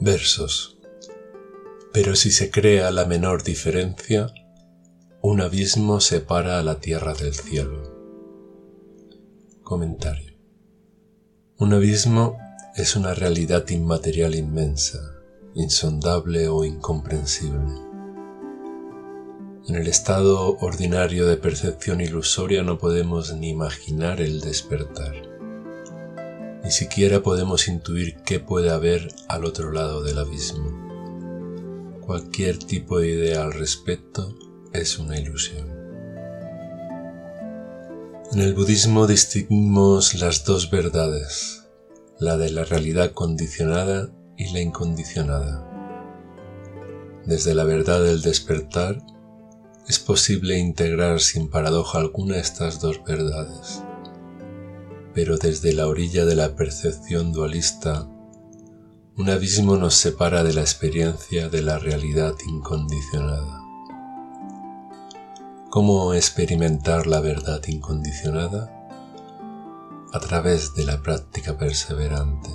Versos. Pero si se crea la menor diferencia, un abismo separa a la tierra del cielo. Comentario. Un abismo es una realidad inmaterial inmensa, insondable o incomprensible. En el estado ordinario de percepción ilusoria no podemos ni imaginar el despertar. Ni siquiera podemos intuir qué puede haber al otro lado del abismo. Cualquier tipo de idea al respecto es una ilusión. En el budismo distinguimos las dos verdades, la de la realidad condicionada y la incondicionada. Desde la verdad del despertar es posible integrar sin paradoja alguna estas dos verdades, pero desde la orilla de la percepción dualista, un abismo nos separa de la experiencia de la realidad incondicionada. ¿Cómo experimentar la verdad incondicionada? A través de la práctica perseverante.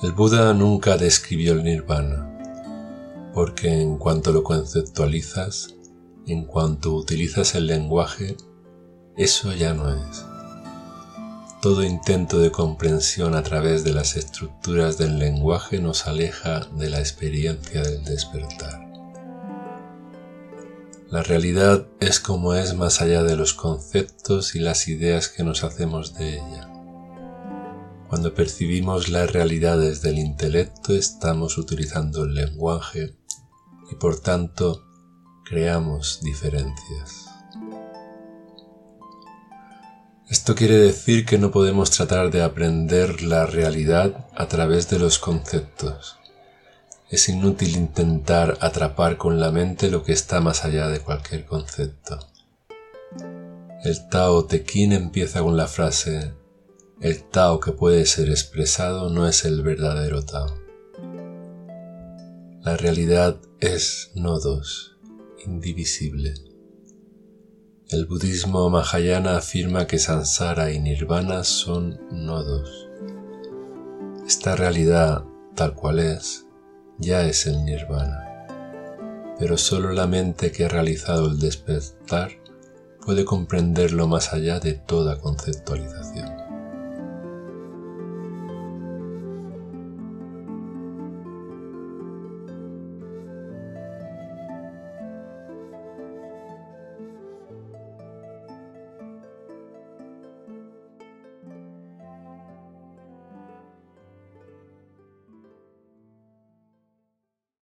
El Buda nunca describió el nirvana, porque en cuanto lo conceptualizas, en cuanto utilizas el lenguaje, eso ya no es. Todo intento de comprensión a través de las estructuras del lenguaje nos aleja de la experiencia del despertar. La realidad es como es más allá de los conceptos y las ideas que nos hacemos de ella. Cuando percibimos la realidad desde el intelecto estamos utilizando el lenguaje y por tanto creamos diferencias. Esto quiere decir que no podemos tratar de aprender la realidad a través de los conceptos es inútil intentar atrapar con la mente lo que está más allá de cualquier concepto. El Tao Te Ching empieza con la frase El Tao que puede ser expresado no es el verdadero Tao. La realidad es no dos, indivisible. El budismo Mahayana afirma que Sansara y Nirvana son nodos. Esta realidad, tal cual es, ya es el nirvana. Pero solo la mente que ha realizado el despertar puede comprenderlo más allá de toda conceptualización.